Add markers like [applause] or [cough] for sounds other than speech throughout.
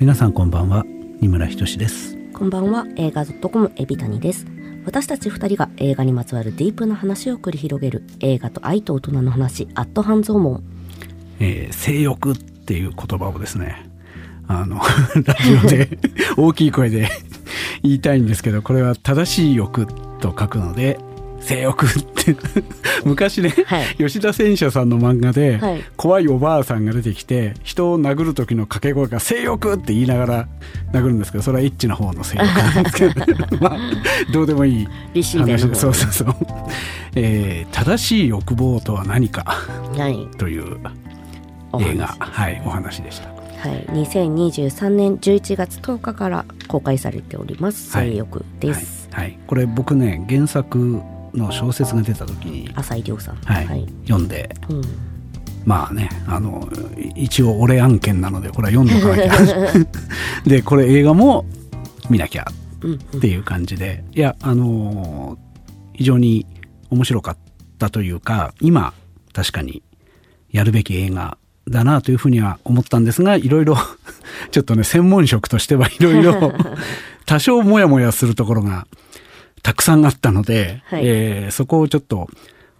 皆さんこんばんは。二村ひとしです。こんばんは。映画 .com エビタニです。私たち二人が映画にまつわるディープな話を繰り広げる映画と愛と大人の話アット半蔵門、えー、性欲っていう言葉をですねあの [laughs] ラジオで [laughs] 大きい声で言いたいんですけどこれは正しい欲と書くので性欲って。[laughs] 昔ね、はい、吉田戦車さんの漫画で、はい、怖いおばあさんが出てきて人を殴る時の掛け声が「性欲!」って言いながら殴るんですけどそれはエッチな方の性欲なんですけど、[laughs] [laughs] まあどうでもいい話。でそうそうそう、えー、正しい欲望とは何か？という映画、はい、お話でした。はい、2023年11月10日から公開されております。性欲です、はい、はい、これ僕ね原作の小説が出た時に浅井亮さん、はい、はい、読んで、うん、まあねあの一応俺案件なのでこれは読んでおかなきゃ。[laughs] でこれ映画も見なきゃっていう感じで、いやあの非常に面白かったというか今確かにやるべき映画だなというふうには思ったんですがいろいろ [laughs] ちょっとね専門職としてはいろいろ多少モヤモヤするところがたくさんあったので、はい、えー、そこをちょっと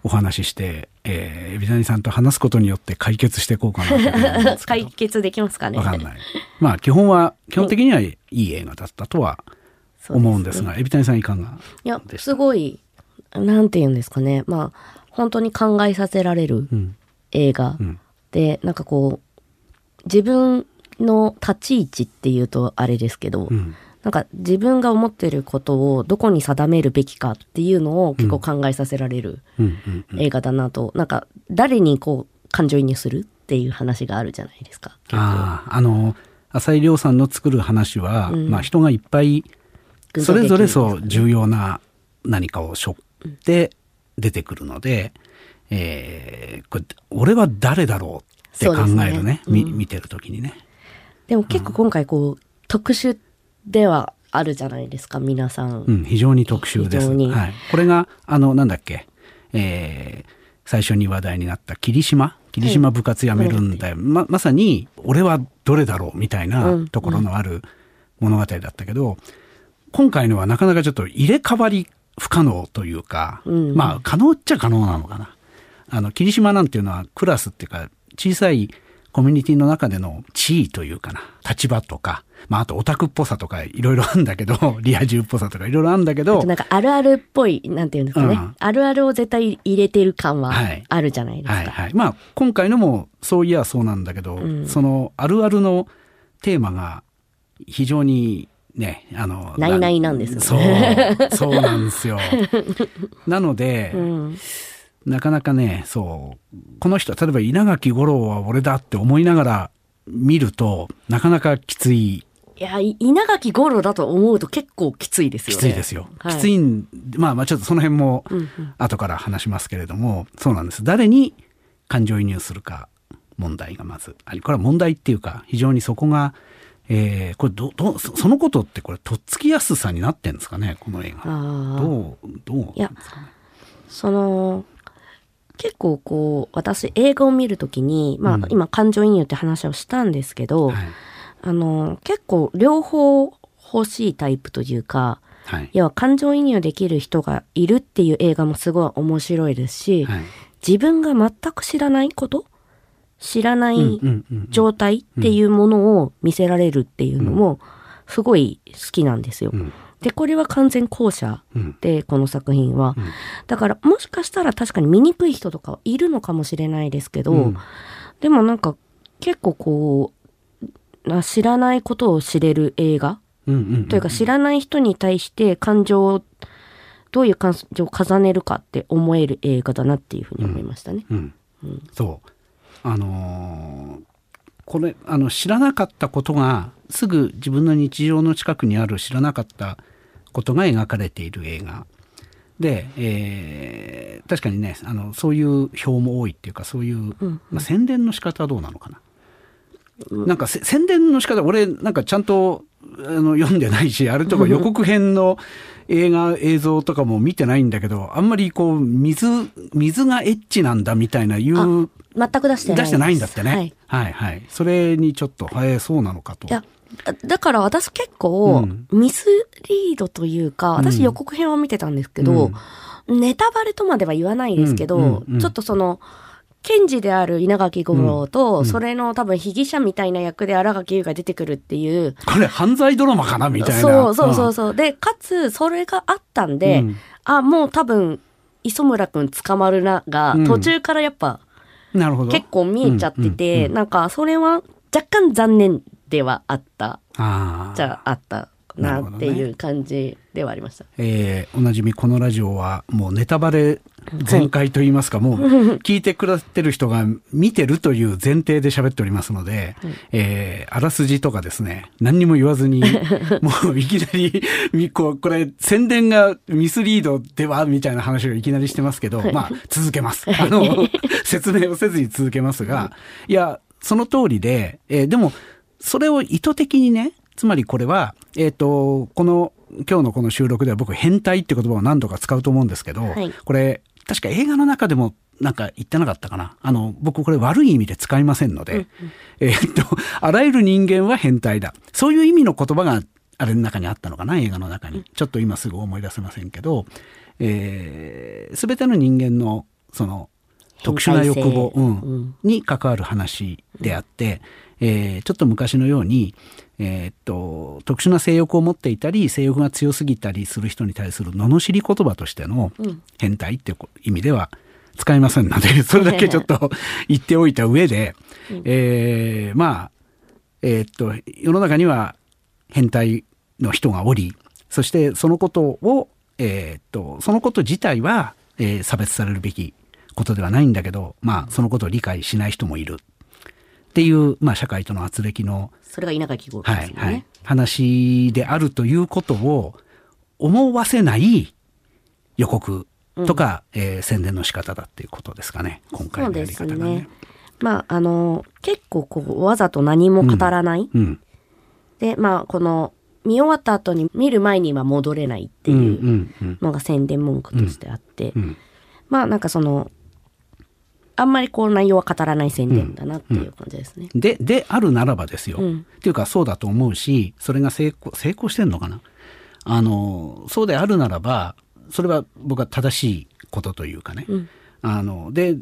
お話しして、えー、エビザニさんと話すことによって解決していこうかなと [laughs] 解決できますかね。わかんない。まあ基本は、基本的にはいい映画だったとは思うんですが、はい、エビタニさんいかがいや、すごい、なんて言うんですかね。まあ、本当に考えさせられる映画、うんうん、で、なんかこう、自分の立ち位置っていうとあれですけど、うんなんか自分が思ってることをどこに定めるべきかっていうのを結構考えさせられる映画だなと、なんか誰にこう感情移入するっていう話があるじゃないですか。ああの浅井亮さんの作る話は、うん、まあ人がいっぱいそれぞれそう重要な何かを背負って出てくるので、うん、えー、これ俺は誰だろうって考えるね、ね。うん、見てる時にね。でも結構今回こう、特殊ではあるじゃないですか皆さん、うん、非常に特殊です、はい、これがあのなんだっけ、えー、最初に話題になった霧島？霧島部活やめるんだよ、はい、ままさに俺はどれだろうみたいなところのある物語だったけど、うんうん、今回のはなかなかちょっと入れ替わり不可能というか、うんうん、まあ可能っちゃ可能なのかな。あの霧島なんていうのはクラスっていうか小さいコミュニティの中での地位というかな。立場とかまあ、あとオタクっぽさとかいろいろあるんだけど、リア充っぽさとかいろいろあるんだけど。なんかあるあるっぽい、なんていうんですかね、うん、あるあるを絶対入れてる感はあるじゃないですか。はい、はい、はい、まあ、今回のもそういやそうなんだけど、うん、そのあるあるのテーマが非常にね、あの、ないないなんですよね。そう、そうなんですよ。[laughs] なので、うんなかなかね、そう、この人、例えば稲垣吾郎は俺だって思いながら見ると、なかなかきついいや、稲垣吾郎だと思うと結構きついですよね。きついですよ。はい、きついん、まあまあちょっとその辺も後から話しますけれども、うんうん、そうなんです。誰に感情移入するか問題がまずあり、これは問題っていうか、非常にそこが、えー、これど、ど、そのことってこれ、とっつきやすさになってんですかね、この映画。どう、どうなんですかね。その、結構こう、私映画を見るときに、まあ、うん、今感情移入って話をしたんですけど、はいあの、結構両方欲しいタイプというか、はい、要は感情移入できる人がいるっていう映画もすごい面白いですし、はい、自分が全く知らないこと知らない状態っていうものを見せられるっていうのもすごい好きなんですよ。うん、で、これは完全後者で、この作品は。うん、だからもしかしたら確かに醜い人とかいるのかもしれないですけど、うん、でもなんか結構こう、知らないことを知れる映画、というか知らない人に対して感情をどういう感情を重ねるかって思える映画だなっていうふうに思いましたね。うん。うん、そう。あのー、これあの知らなかったことがすぐ自分の日常の近くにある知らなかったことが描かれている映画。で、えー、確かにねあのそういう表も多いっていうかそういう、うんうん、まあ、宣伝の仕方はどうなのかななんか宣伝の仕方俺なんかちゃんとの読んでないし、あれとか [laughs] 予告編の映画、映像とかも見てないんだけど、あんまりこう、水、水がエッチなんだみたいな言う。全く出してない。出してないんだってね。はい、はい、はい。それにちょっと、はい、そうなのかと。いや、だから私結構、ミスリードというか、私予告編を見てたんですけど、うん、ネタバレとまでは言わないですけど、うんうんうん、ちょっとその、検事である稲垣吾郎と、うん、それの多分被疑者みたいな役で新垣結が出てくるっていう。これ犯罪ドラマかなみたいな。そうそうそうそう。で、かつ、それがあったんで、うん、あ、もう多分、磯村くん捕まるなが、途中からやっぱ、なるほど。結構見えちゃってて、なんかそれは若干残念ではあった。あじゃああったなっていう感じではありました。ね、えー、おなじみこのラジオはもうネタバレ全開と言いますか、はい、もう [laughs] 聞いてくださってる人が見てるという前提で喋っておりますので、はい、えー、あらすじとかですね、何にも言わずに、[laughs] もういきなり、こう、これ宣伝がミスリードではみたいな話をいきなりしてますけど、はい、まあ続けます。[laughs] あの、説明をせずに続けますが、い。や、その通りで、えー、でも、それを意図的にね、つまりこれは、えっ、ー、と、この、今日のこの収録では僕変態って言葉を何度か使うと思うんですけど、はい、これ確か映画の中でもなんか言ってなかったかな。あの、僕これ悪い意味で使いませんので、うんうん、えー、っと、あらゆる人間は変態だ。そういう意味の言葉があれの中にあったのかな、映画の中に。ちょっと今すぐ思い出せませんけど、えー、全ての人間の、その、特殊な欲望、うん、に関わる話であって、えー、ちょっと昔のように、えー、っと特殊な性欲を持っていたり性欲が強すぎたりする人に対する罵り言葉としての変態っていう意味では使いませんので、[laughs] それだけちょっと言っておいた上で、えー、まあ、えー、っと世の中には変態の人がおりそしてそのことを、えー、っとそのこと自体は、えー、差別されるべきことではないんだけど、まあ、そのことを理解しない人もいる。っていう、まあ、社会との圧力の、それが稲垣吾郎ですね、はいはい、話であるということを思わせない予告とか、うん、えー、宣伝の仕方だっていうことですかね、今回のやり方がね。ね。まあ、あの、結構こう、わざと何も語らない。うんうん、で、まあ、この、見終わった後に見る前には戻れないっていうのが宣伝文句としてあって、まあなんかそのあんまりこう内容は語らない宣伝だなっていう感じですね。うんうん、で、であるならばですよ。うん、っていうかそうだと思うし、それが成功、成功してんのかな？あの、そうであるならば、それは僕は正しいことというかね。うん、あの、で、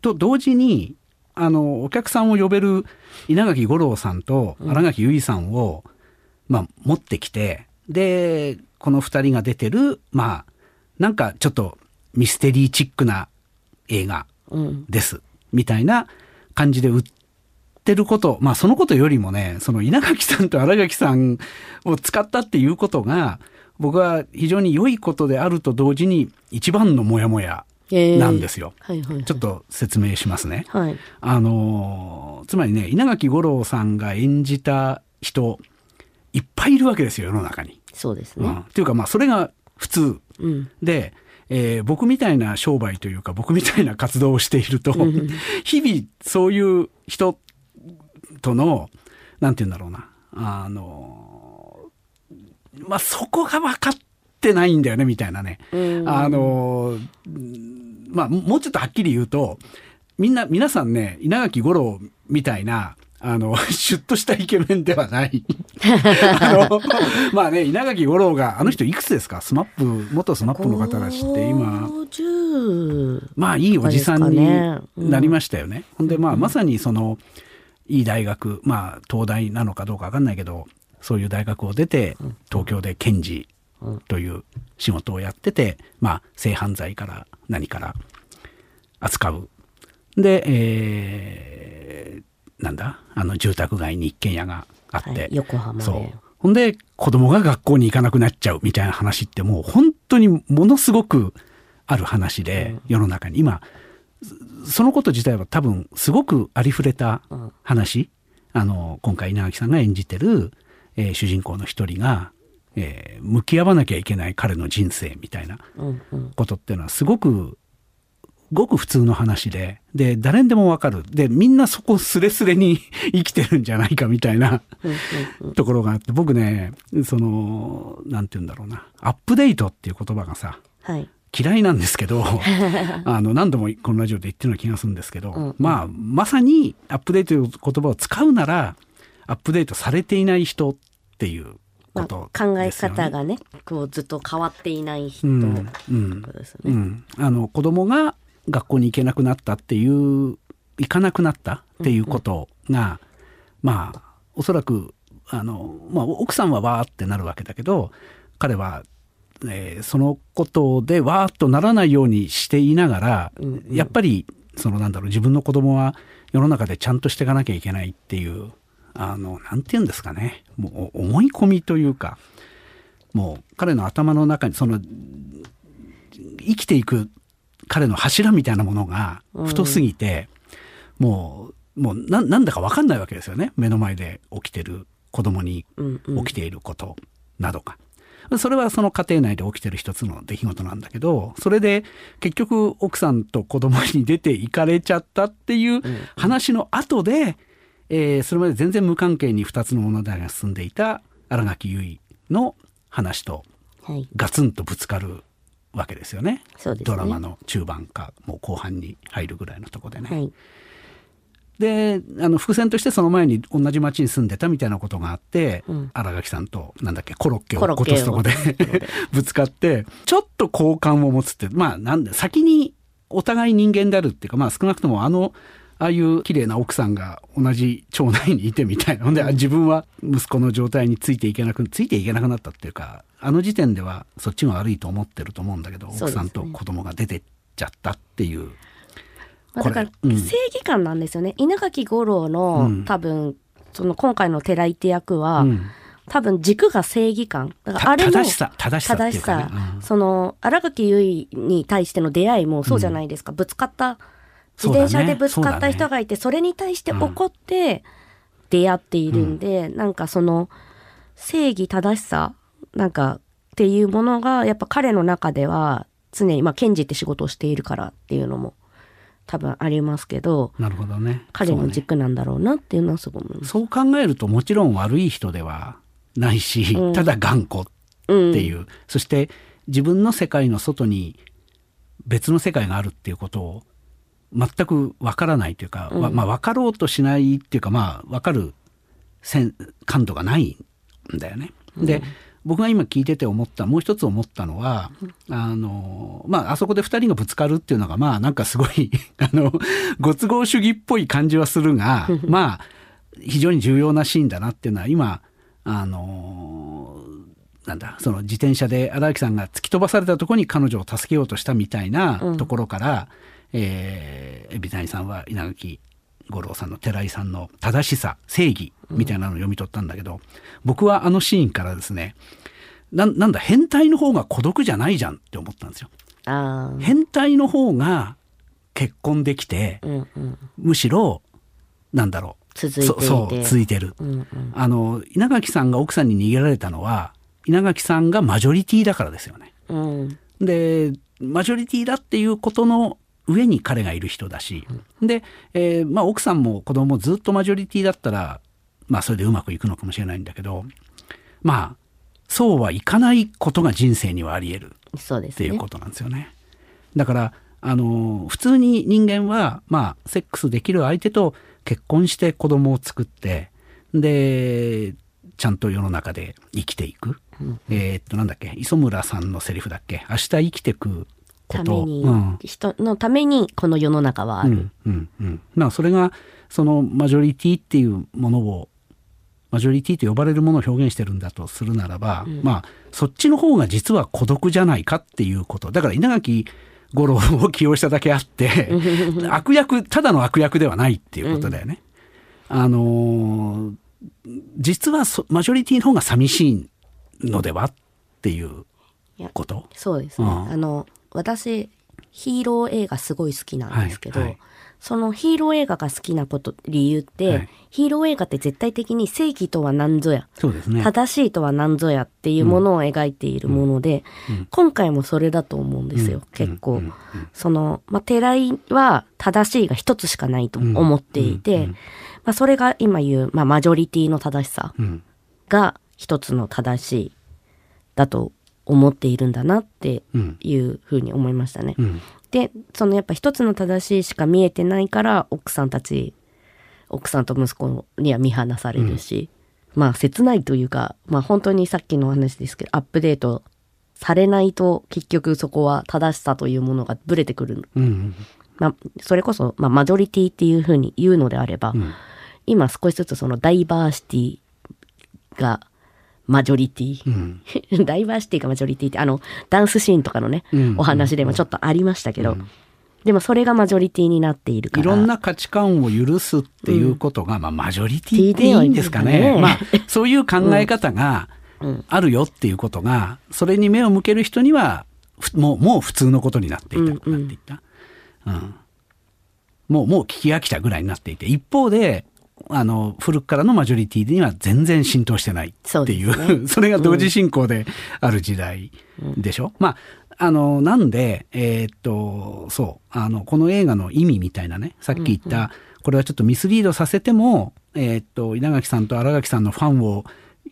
と同時に、あの、お客さんを呼べる稲垣吾郎さんと新垣結衣さんを、まあ、持ってきて、で、この二人が出てる、まあ、なんかちょっとミステリーチックな映画です、うん、みたいな感じで売ってること、まあそのことよりもね、その稲垣さんと新垣さんを使ったっていうことが、僕は非常に良いことであると同時に一番のモヤモヤなんですよ、はいはいはい。ちょっと説明しますね。はい、あの、つまりね、稲垣吾郎さんが演じた人、いっぱいいるわけですよ、世の中に。そうですね。うん、っていうか、まあ、それが普通、うん、で、えー、僕みたいな商売というか僕みたいな活動をしていると、[laughs] 日々そういう人との、なんて言うんだろうな、あの、まあ、そこが分かってないんだよね、みたいなね。あの、まあ、もうちょっとはっきり言うと、みんな、皆さんね、稲垣吾郎みたいな、あの、[laughs] シュッとしたイケメンではない。[laughs] あの、まあね、稲垣吾郎が、あの人いくつですか？ SMAP、元 SMAP の方らしって今、まあいいおじさんになりましたよね。ねうん、ほんで、まあまさにその、いい大学、まあ東大なのかどうかわかんないけど、そういう大学を出て、東京で検事という仕事をやってて、まあ性犯罪から何から扱う。で、えー、なんだ？あの住宅街に一軒家があって、はい、横浜そう。ほんで子供が学校に行かなくなっちゃうみたいな話ってもう本当にものすごくある話で、うん、世の中に。今そのこと自体は多分すごくありふれた話、うん、あの今回稲垣さんが演じてる、えー、主人公の一人が、えー、向き合わなきゃいけない彼の人生みたいなことっていうのはすごくごく普通の話で、で、誰にでもわかる。で、みんなそこスレスレに [laughs] 生きてるんじゃないかみたいなところがあって、僕ね、その、なんて言うんだろうな、アップデートっていう言葉がさ、はい、嫌いなんですけど、[laughs] あの、何度もこのラジオで言ってるような気がするんですけど、うんうん、まあ、まさにアップデートという言葉を使うなら、アップデートされていない人っていうこと、ねまあ、考え方がね、こうずっと変わっていない人、うん、うん、ですね。うん。あの、子供が学校に行けなくなったっていう、行かなくなったっていうことが、うんうん、まあ、おそらく、あの、まあ、奥さんはわーってなるわけだけど、彼はえー、そのことでわーっとならないようにしていながら、うんうん、やっぱりそのなんだろう自分の子供は世の中でちゃんとしていかなきゃいけないっていうあのなんて言うんですかね。もう思い込みというかもう彼の頭の中にその生きていく彼の柱みたいなものが太すぎて、うん、もうもうななんだか分かんないわけですよね。目の前で起きてる子供に起きていることなどか。うんうんそれはその家庭内で起きてる一つの出来事なんだけど、それで結局奥さんと子供に出て行かれちゃったっていう話の後で、えー、それまで全然無関係に2つの物語が進んでいた新垣結衣の話とガツンとぶつかるわけですよね。はい、ドラマの中盤かもう後半に入るぐらいのとこでね。はいであの伏線としてその前に同じ町に住んでたみたいなことがあって、うん、新垣さんとなんだっけコロッケを落とすとこで [laughs] ぶつかってちょっと好感を持つってまあなんで先にお互い人間であるっていうかまあ少なくともあのああいう綺麗な奥さんが同じ町内にいてみたいな。ので、うん、自分は息子の状態についていけなくついていけなくなったっていうかあの時点ではそっちが悪いと思ってると思うんだけど、奥さんと子供が出てっちゃったっていう。まあ、だから、正義感なんですよね。稲垣吾郎の、うん、多分、その今回の寺井って役は、うん、多分軸が正義感。だからあれも正しさ、正しさ、正しさ、その、荒垣結衣に対しての出会いもそうじゃないですか。ぶつかった、自転車でぶつかった人がいて、そ、ね,、れに対して怒って出会っているんで、なんかその、正義正しさ、なんか、っていうものが、やっぱ彼の中では、常に、まあ、検事って仕事をしているからっていうのも多分ありますけどなるほどね。彼の軸なんだろうなっていうのはすごいそう考えるともちろん悪い人ではないし、うん、ただ頑固っていう、うん、そして自分の世界の外に別の世界があるっていうことを全くわからないというか、うん、まあ分かろうとしないっていうかまあ分かる感度がないんだよね。で、僕が今聞いてて思ったもう一つ思ったのは、あのまああそこで2人がぶつかるっていうのがまあなんかすごい [laughs] あのご都合主義っぽい感じはするがまあ非常に重要なシーンだなっていうのは今あのなんだその自転車で荒木さんが突き飛ばされたところに彼女を助けようとしたみたいなところから、うん、えー、海老谷さんは稲垣五郎さんの寺井さんの正しさ正義みたいなのを読み取ったんだけど、うん、僕はあのシーンからですねななんだ変態の方が孤独じゃないじゃんって思ったんですよ。変態の方が結婚できて、うんうん、むしろなんだろう。続いてそう続いてる、うんうん、あの稲垣さんが奥さんに逃げられたのは稲垣さんがマジョリティだからですよね。うん、でマジョリティだっていうことの上に彼がいる人だし、うん、で、えーまあ、奥さんも子供もずっとマジョリティだったら、まあ、それでうまくいくのかもしれないんだけどまあそうはいかないことが人生にはあり得る。っていうことなんですよね。だからあの普通に人間は、まあ、セックスできる相手と結婚して子供を作ってでちゃんと世の中で生きていく、うん、えー、っとなんだっけ？磯村さんのセリフだっけ？明日生きてくために、うん、人のためにこの世の中はある。うんうんうん、それがそのマジョリティっていうものをマジョリティと呼ばれるものを表現してるんだとするならば、うん、まあそっちの方が実は孤独じゃないかっていうこと。だから稲垣五郎を起用しただけあって悪役ただの悪役ではないっていうことだよね。うん、あの実はマジョリティの方が寂しいのではっていうこと？そうですね、うん、あの私ヒーロー映画すごい好きなんですけど、はいはい、そのヒーロー映画が好きなこと理由って、はい。ヒーロー映画って絶対的に正義とは何ぞやね。正しいとは何ぞやっていうものを描いているもので、今回もそれだと思うんですよ、うん結構、うんうん。その、まあ、寺井は正しいが一つしかないと思っていて、まあ、それが今言う、まあ、マジョリティの正しさうん。が一つの正しいだと思っているんだなってうんいうふうに思いましたね。うん。でそのやっぱ一つの正しいしか見えてないから奥さんたち奥さんと息子には見放されるし、まあ切ないというかまあ本当にさっきの話ですけどアップデートされないと結局そこは正しさというものがブレてくる、うんまあ、それこそ、まあ、マジョリティっていうふうに言うのであれば、ん。今少しずつそのダイバーシティがマジョリティ、うん。ダイバーシティがマジョリティってあのダンスシーンとかのね、うん。お話でもちょっとありましたけど、でもそれがマジョリティになっているから。いろんな価値観を許すっていうことが、まあ、マジョリティっていいんですかね。ティではいいんまあ、そういう考え方があるよっていうことが、それに目を向ける人には、ふもう、もう普通のことになっていた、なっていった？うん。もう、もう聞き飽きたぐらいになっていて、一方で、あの、古くからのマジョリティには全然浸透してないっていう、そうです [laughs] それが同時進行である時代でしょ、まあ、あの、なんで、えーっと、そう、あの、この映画の意味みたいなね、さっき言った、これはちょっとミスリードさせても、えーっと、稲垣さんと新垣さんのファンを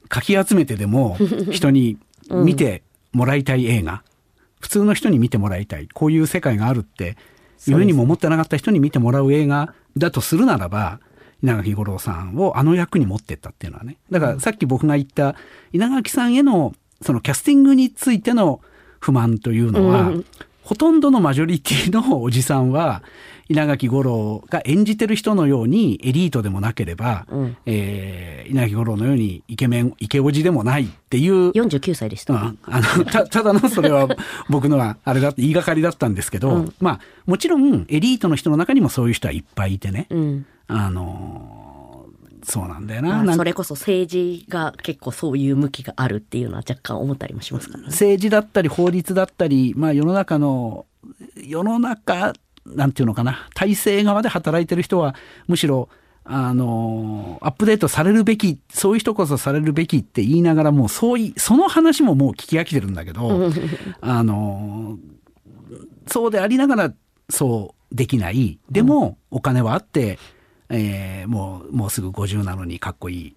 かき集めてでも、[laughs] 人に見てもらいたい映画、普通の人に見てもらいたい、こういう世界があるって、夢にも思ってなかった人に見てもらう映画だとするならば、稲垣吾郎さんをあの役に持ってったっていうのはね。だからさっき僕が言った稲垣さんへのそのキャスティングについての不満というのは、うん。ほとんどのマジョリティのおじさんは稲垣吾郎が演じてる人のようにエリートでもなければ、うん。えー稲垣吾郎のようにイケメンイケオジでもないっていう49歳でした、うん、あのたただのそれは [laughs] 僕のはあれだって言いがかりだったんですけど、うん。まあもちろんエリートの人の中にもそういう人はいっぱいいてね、うんあのーそうなんだよな,、それこそ政治が結構そういう向きがあるっていうのは若干思ったりもしますからね。政治だったり法律だったり、まあ、世の中の世の中なんていうのかな。体制側で働いてる人はむしろあのアップデートされるべきそういう人こそされるべきって言いながらもうそういその話ももう聞き飽きてるんだけどあのそうでありながらそうできない。でもお金はあって、えーもうもうすぐ50なのにかっこいい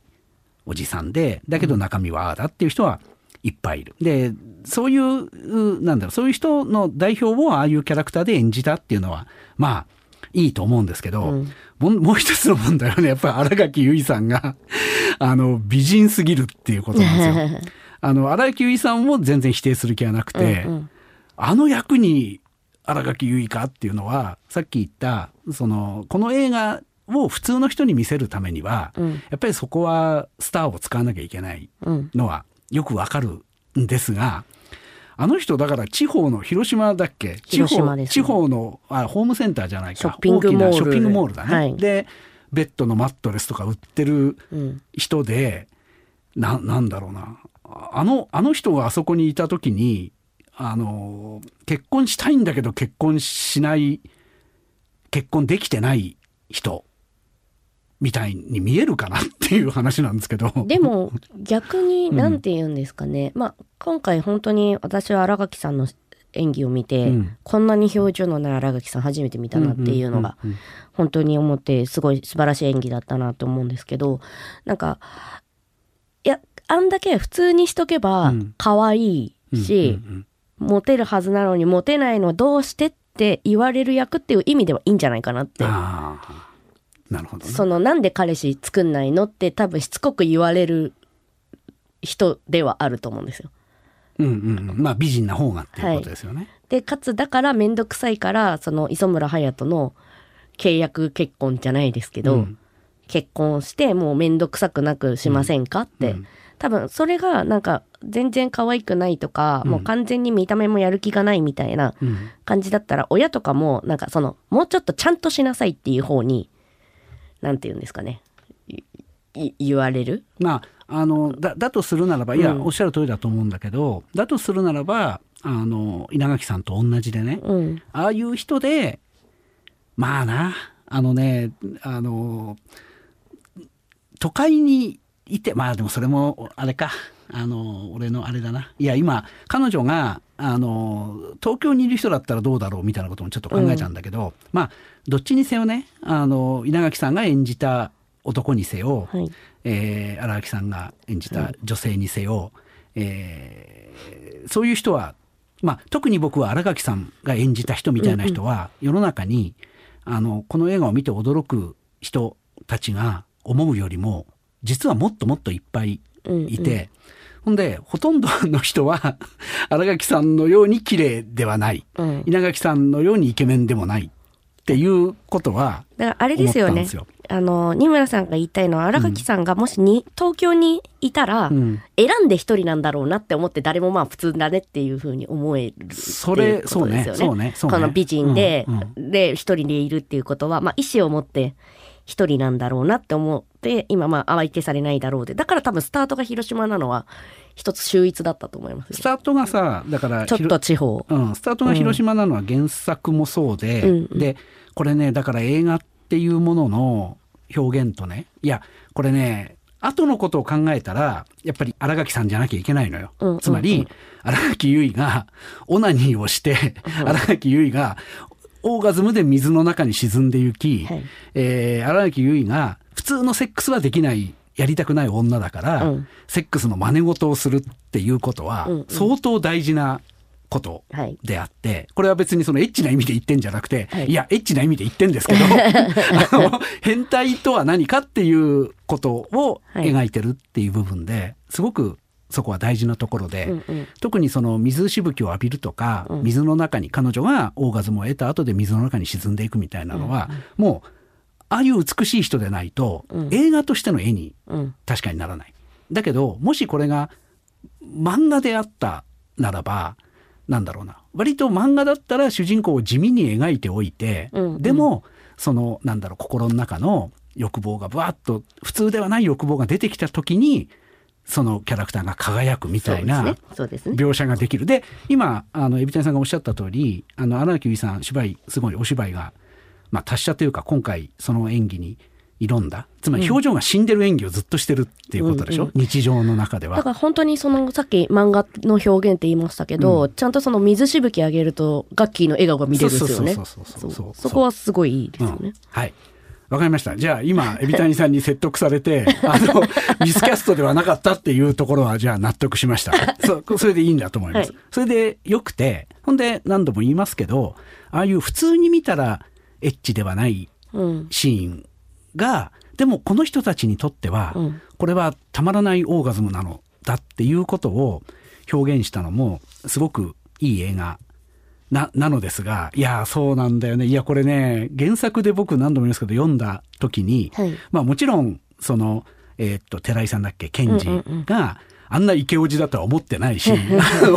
おじさんでだけど中身はああだっていう人はいっぱいいる。でそういううなんだろうそういう人の代表をああいうキャラクターで演じたっていうのはまあいいと思うんですけど、うんもうもう一つの問題はねやっぱり新垣結衣さんが [laughs] あの美人すぎるっていうことなんですよ。[laughs] あの新垣結衣さんも全然否定する気はなくて、うんうんあの役に新垣結衣かっていうのはさっき言ったそのこの映画を普通の人に見せるためには、うん。やっぱりそこはスターを使わなきゃいけないうん。のはよくわかるんですがあの人だから地方の広島だっけ？地方ね地方のあホームセンターじゃないか。ショッピングモール大きなショッピングモールだね、はい。でベッドのマットレスとか売ってるうん。人でななんだろうな。あのあの人があそこにいた時にあの結婚したいんだけど結婚しない結婚できてない人みたいに見えるかなっていう話なんですけど。でも逆に何て言うんですかね、まあ今回本当に私は新垣さんの演技を見て、うん。こんなに表情のない新垣さん初めて見たなっていうのがうんうん本当に思ってすごい素晴らしい演技だったなと思うんですけどなんかいやあんだけ普通にしとけばうん。可愛いし、うんうんモテるはずなのにモテないのどうしてって言われる役っていう意味ではいいんじゃないかなってなるほどね。そのなんで彼氏作んないのって多分しつこく言われる人ではあると思うんですよ。うんうんうん、まあ美人な方がっていうことですよね。でかつだから面倒くさいからその磯村勇斗の契約結婚じゃないですけど、うん。結婚してもう面倒くさくなくしませんかって、うん多分それがなんか全然可愛くないとか、もう完全に見た目もやる気がないみたいなうん。感じだったら親とかもなんかそのもうちょっとちゃんとしなさいっていう方になんて言うんですかね。言われる？まあ、あのだだとするならばいや、うん。おっしゃる通りだと思うんだけどだとするならばあの稲垣さんと同じでね、うん。ああいう人でまあなあのね、あの、都会にいて、まあでもそれも、あれか、あの、俺のあれだな。いや、今、彼女が、あの、東京にいる人だったらどうだろうみたいなこともちょっと考えちゃうんだけど、うん、まあ、どっちにせよね、あの、稲垣さんが演じた男にせよ、はい、えー、荒垣さんが演じた女性にせよ、えー、そういう人は、まあ、特に僕は荒垣さんが演じた人みたいな人は、世の中に、あの、この映画を見て驚く人たちが思うよりも、実はもっともっといっぱいいて、うん。うん、ほんで、ほとんどの人は、[laughs] 荒垣さんのように綺麗ではない、うん、稲垣さんのようにイケメンでもないっていうことは、だからあれですよね。あの、二村さんが言いたいのは、荒垣さんがもしに、東京にいたら、選んで一人なんだろうなって思って、誰もまあ普通だねっていうふうに思えるそれ、そうね。そうね。この美人で、うんうん、で、一人でいるっていうことは、まあ意思を持って一人なんだろうなって思って、今まあ相手されないだろうで。だから多分スタートが広島なのは、一つ秀逸だったと思います、スタートがさ、だから、ちょっと地方。うん、スタートが広島なのは原作もそうで、うん、で、これね、だから映画っていうものの表現とね、いや、これね、後のことを考えたら、やっぱり荒垣さんじゃなきゃいけないのよ。うんうんうん、つまり、荒垣結衣がオナニーをして、荒垣結衣がオーガズムで水の中に沈んでいき、はい、えー、荒垣結衣が普通のセックスはできないやりたくない女だから、うん、セックスの真似事をするっていうことは、相当大事なことであって、はい、これは別にそのエッチな意味で言ってんじゃなくて、はい、いや、エッチな意味で言ってんですけど、[laughs] あの、変態とは何かっていうことを描いてるっていう部分で、すごくそこは大事なところで、うんうん、特にその水しぶきを浴びるとか、うん、水の中に彼女がオーガズムを得た後で水の中に沈んでいくみたいなのは、うんうん、もう、ああいう美しい人でないと、うん、映画としての絵に確かにならない。だけど、もしこれが漫画であったならば、なんだろうな。割と漫画だったら主人公を地味に描いておいて、うんうん、でもそのなんだろう心の中の欲望がバーッと普通ではない欲望が出てきた時にそのキャラクターが輝くみたいな描写ができる。で、今、あの、エビタンさんがおっしゃった通り、あの、荒木由衣さん、芝居、すごいお芝居が、まあ、達者というか、今回、その演技に挑んだ。つまり表情が死んでる演技をずっとしてるっていうことでしょ、うんうん、日常の中では。だから本当にそのさっき漫画の表現って言いましたけど、うん、ちゃんとその水しぶき上げるとガッキーの笑顔が見れるんですよね。そこはすごいいいですよね、うん、はいわかりました。じゃあ今、エビタニさんに説得されて、[laughs] あの、ミスキャストではなかったっていうところは、じゃあ納得しました。そそれでいいんだと思います。はい、それでよくて、ほんで何度も言いますけど、ああいう普通に見たらエッチではないシーンが、でもこの人たちにとっては、これはたまらないオーガズムなのだっていうことを表現したのもすごくいい映画な、なのですが、いや、そうなんだよね。いや、これね、原作で僕何度も言いますけど、読んだ時に、はい、まあもちろん、その、えー、っと、寺井さんだっけ、賢治が、うんうんうんあんなイケオジだとは思ってないし、[laughs]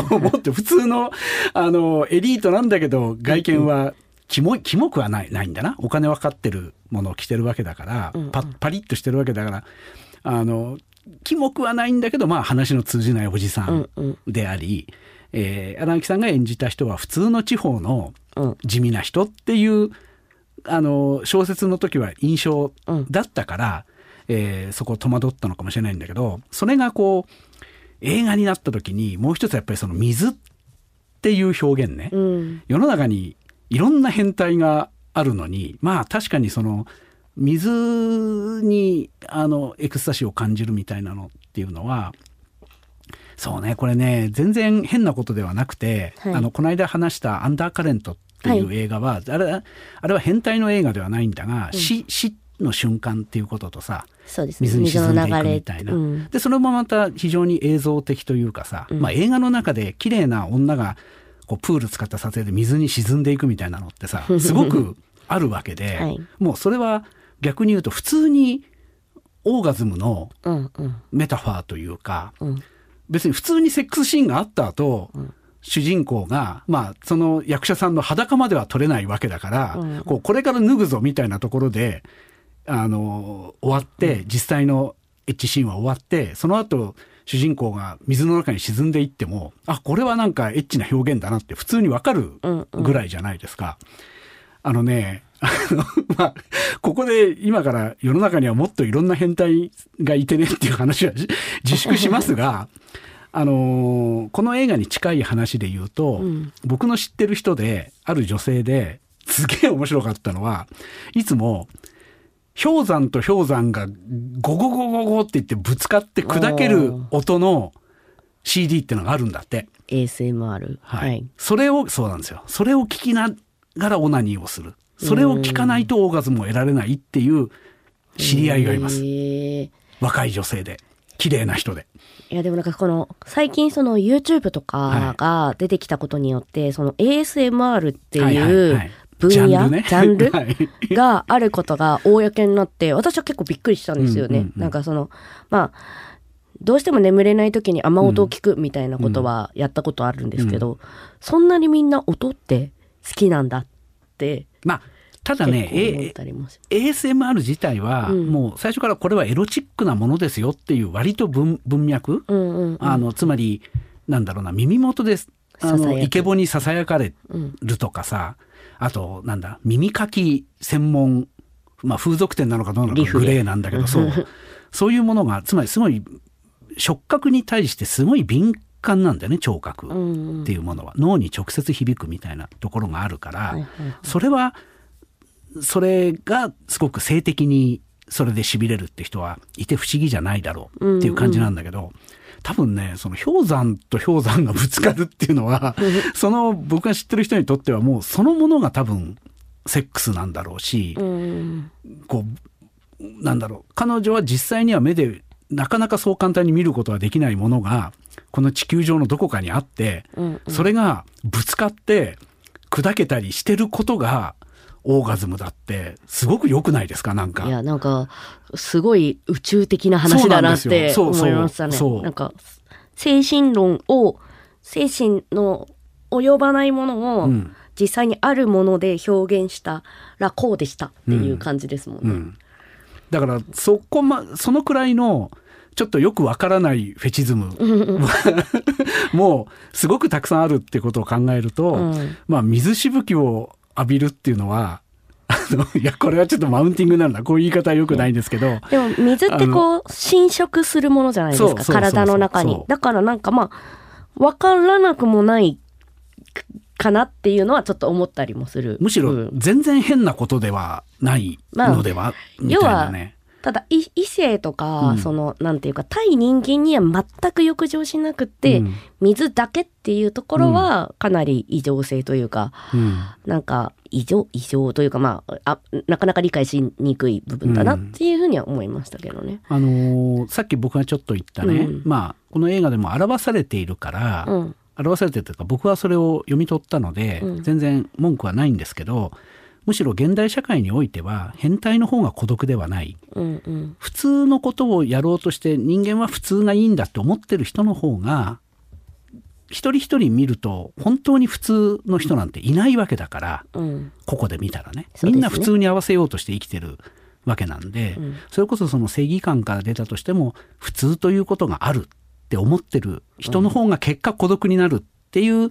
思って普通の、あの、エリートなんだけど、外見はキモい、キモくはない、ないんだな。お金分かってるものを着てるわけだから、パパリッとしてるわけだから、あの、キモくはないんだけど、まあ話の通じないおじさんであり、うんうん、えー、荒木さんが演じた人は普通の地方の地味な人っていう、うん、あの、小説の時は印象だったから、うん、えー、そこ戸惑ったのかもしれないんだけど、それがこう、映画になった時にもう一つやっぱりその水っていう表現ね、うん、世の中にいろんな変態があるのにまあ確かにその水にあのエクスタシーを感じるみたいなのっていうのはそうねこれね全然変なことではなくて、はい、あのこの間話した「アンダーカレント」っていう映画は、はい、あれあれは変態の映画ではないんだが、うん、死死の瞬間っていうこととさ、ね、水に沈んでいくみたいな、うん、でそれもまた非常に映像的というかさ、うん、まあ、映画の中で綺麗な女がこうプール使った撮影で水に沈んでいくみたいなのってさ [laughs] すごくあるわけで、はい、もうそれは逆に言うと普通にオーガズムのメタファーというか、うんうん、別に普通にセックスシーンがあった後、うん、主人公が、まあ、その役者さんの裸までは撮れないわけだから、うん、こうこれから脱ぐぞみたいなところで、あの、終わって、実際のエッチシーンは終わって、その後、主人公が水の中に沈んでいっても、あ、これはなんかエッチな表現だなって普通にわかるぐらいじゃないですか。うんうん、あのね、[laughs] まあ、ここで今から世の中にはもっといろんな変態がいてねっていう話は自粛しますが、あのー、この映画に近い話で言うと、うん、僕の知ってる人で、ある女性ですげえ面白かったのは、いつも、氷山と氷山がゴゴゴゴゴって言ってぶつかって砕ける音の CD ってのがあるんだって。ASMR。はい。はい、それを、そうなんですよ。それを聞きながらオナニーをする。それを聞かないとオーガズムを得られないっていう知り合いがいます。若い女性で。綺麗な人で。いやでもなんかこの最近その YouTube とかが出てきたことによって、その ASMR っていう分野、ジャンル,、ね、ジャンルがあることが公になって、私は結構びっくりしたんですよね。なんかその、まあ、どうしても眠れない時に雨音を聞くみたいなことはやったことあるんですけど、そんなにみんな音って好きなんだって。まあただね、ASMR 自体は、もう最初からこれはエロチックなものですよっていう割と文文脈、あのつまりなんだろうな耳元です。あのイケボにささやかれるとかさ、あとなんだ耳かき専門、まあ、風俗店なのかどうなのかグレーなんだけどそう。[laughs] そういうものがつまりすごい触覚に対してすごい敏感なんだよね聴覚っていうものは、脳に直接響くみたいなところがあるから、それはそれがすごく性的にそれで痺れるって人はいて不思議じゃないだろうっていう感じなんだけど、うんうん、多分ねその氷山と氷山がぶつかるっていうのはその僕が知ってる人にとってはもうそのものが多分セックスなんだろうし、うん、こうなんだろう彼女は実際には目でなかなかそう簡単に見ることはできないものがこの地球上のどこかにあって、うんうん、それがぶつかって砕けたりしてることがオーガズムだってすごく良くないですか？なんか。いやなんかすごい宇宙的な話だなって思いましたね。なんか精神論を精神の及ばないものを、実際にあるもので表現したらこうでしたっていう感じですもんね。うん。うん、だからそこまそのくらいのちょっとよくわからないフェチズム。[laughs] もうすごくたくさんあるってことを考えると、うん、まあ水しぶきを浴びるっていうのは、あの、[laughs] いや、これはちょっとマウンティングなんだ。こういう言い方はよくないんですけど。でも、水ってこう、侵食するものじゃないですか。体の中に。だからなんかまあ、わからなくもないかなっていうのはちょっと思ったりもする。むしろ、全然変なことではないのでは、まあ、みたいなね。ただ異性とか、うん、そのなんていうか対人間には全く浴場しなくて、うん、水だけっていうところはかなり異常性というか、うん、なんか異常異常というかまああなかなか理解しにくい部分だなっていうふうには思いましたけどね。あのー、さっき僕がちょっと言ったね、まあこの映画でも表されているから、表されてるというか僕はそれを読み取ったので、全然文句はないんですけど。むしろ現代社会においては変態の方が孤独ではない、うんうん、普通のことをやろうとして人間は普通がいいんだって思ってる人の方が一人一人見ると本当に普通の人なんていないわけだから、うん、ここで見たらね。みんな普通に合わせようとして生きてるわけなんで、うん、それこそその正義感から出たとしても普通ということがあるって思ってる人の方が結果孤独になるっていう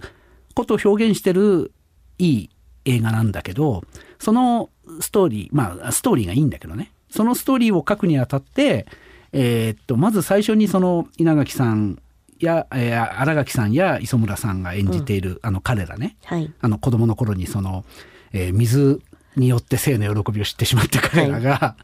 ことを表現してるいい映画なんだけど、そのストーリー、まあ、ストーリーがいいんだけどね、そのストーリーを書くにあたって、えー、っと、まず最初にその稲垣さんや、えー、新垣さんや磯村さんが演じている、うん、あの彼らね、はい、あの子供の頃にその、えー、水によって性の喜びを知ってしまった彼らが、は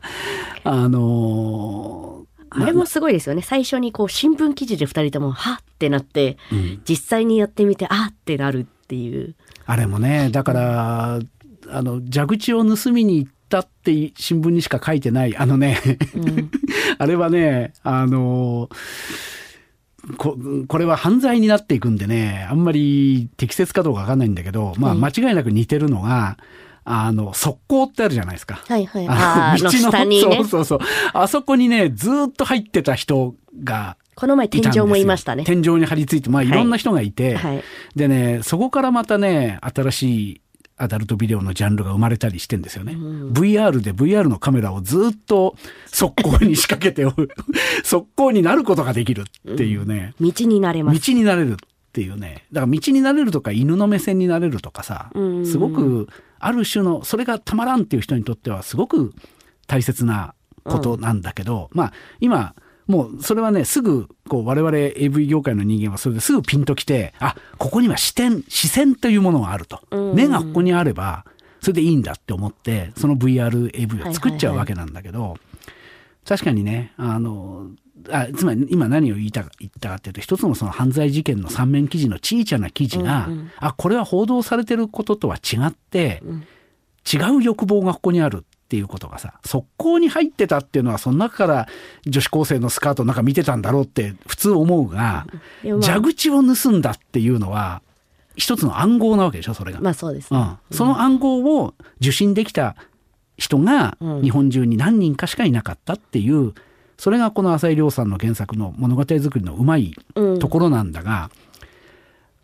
い、[laughs] あのー、あれもすごいですよね。最初にこう新聞記事で2人とも、はってなって、うん、実際にやってみて、あってなるっていう。あれもね、だから、あの、蛇口を盗みに行ったって新聞にしか書いてない、あのね、うん、[laughs] あれはね、あの、ここれは犯罪になっていくんでね、あんまり適切かどうかわかんないんだけど、まあ間違いなく似てるのが、あの、側溝ってあるじゃないですか。はいはい。あ道の下に、ね、[laughs] そうそうそう。あそこにね、ずっと入ってた人がこの前天井もいましたね。天井に張り付いて、まあいろんな人がいて、はいはい、でね、そこからまたね、新しいアダルトビデオのジャンルが生まれたりしてんですよね。うん、VR で VR のカメラをずっと側溝に仕掛けておる。[laughs] 側溝になることができるっていうね。うん、道になれます。道になれるっていうね。だから道になれるとか犬の目線になれるとかさ、すごくある種の、それがたまらんっていう人にとってはすごく大切なことなんだけど、うん、まあ今もうそれはねすぐこう我々 AV 業界の人間はそれですぐピンときてあここには視点視線というものがあると、目がここにあればそれでいいんだって思ってその VRAV を作っちゃうわけなんだけど、はいはいはい、確かにねあのあつまり今何を言いた言ったかっていうと一つのその犯罪事件の三面記事の小さな記事が、うんうん、あこれは報道されてることとは違って、うん、違う欲望がここにあるっていうことがさ速攻に入ってたっていうのはその中から女子高生のスカートなんか見てたんだろうって普通思うが、蛇口を盗んだっていうのは一つの暗号なわけでしょそれが。まあそうです、ね、うん、その暗号を受信できた人が日本中に何人かしかいなかったっていう、それがこの浅井亮さんの原作の物語作りのうまいところなんだが、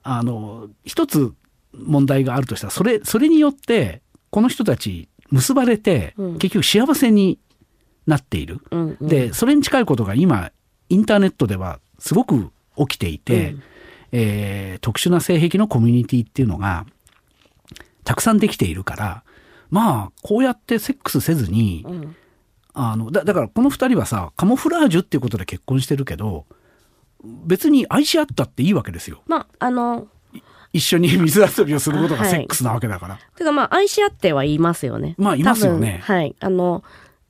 うん、あの一つ問題があるとしたらそれそれによってこの人たち結ばれて、結局幸せになっている、うんうん、でそれに近いことが今インターネットではすごく起きていて、うん、えー、特殊な性癖のコミュニティっていうのがたくさんできているからまあこうやってセックスせずに、うん、あのだだからこの2人はさカモフラージュっていうことで結婚してるけど別に愛し合ったっていいわけですよ。まああの一緒に水遊びをすることがセックスなわけだから。はい、てかまあ愛し合っては言いますよね。まあいますよね。はい。あの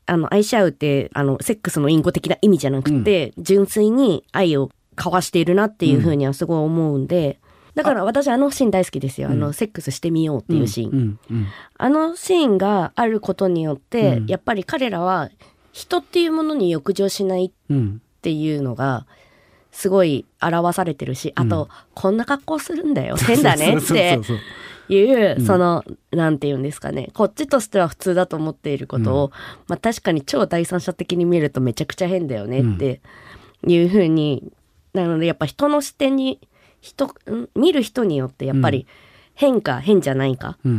あの愛し合うってあのセックスの隠語的な意味じゃなくて、うん、純粋に愛を交わしているなっていうふうにはすごい思うんで、だから私あのシーン大好きですよ。あの、セックスしてみようっていうシーン。あのシーンがあることによって、やっぱり彼らは人っていうものに欲情しないっていうのが、すごい表されてるし、あと、こんな格好するんだよ。変だねっていう、その、なんて言うんですかね。こっちとしては普通だと思っていることを、まあ確かに超第三者的に見るとめちゃくちゃ変だよねっていうふうになのでやっぱ人の視点に人見る人によってやっぱり変か変じゃないかっ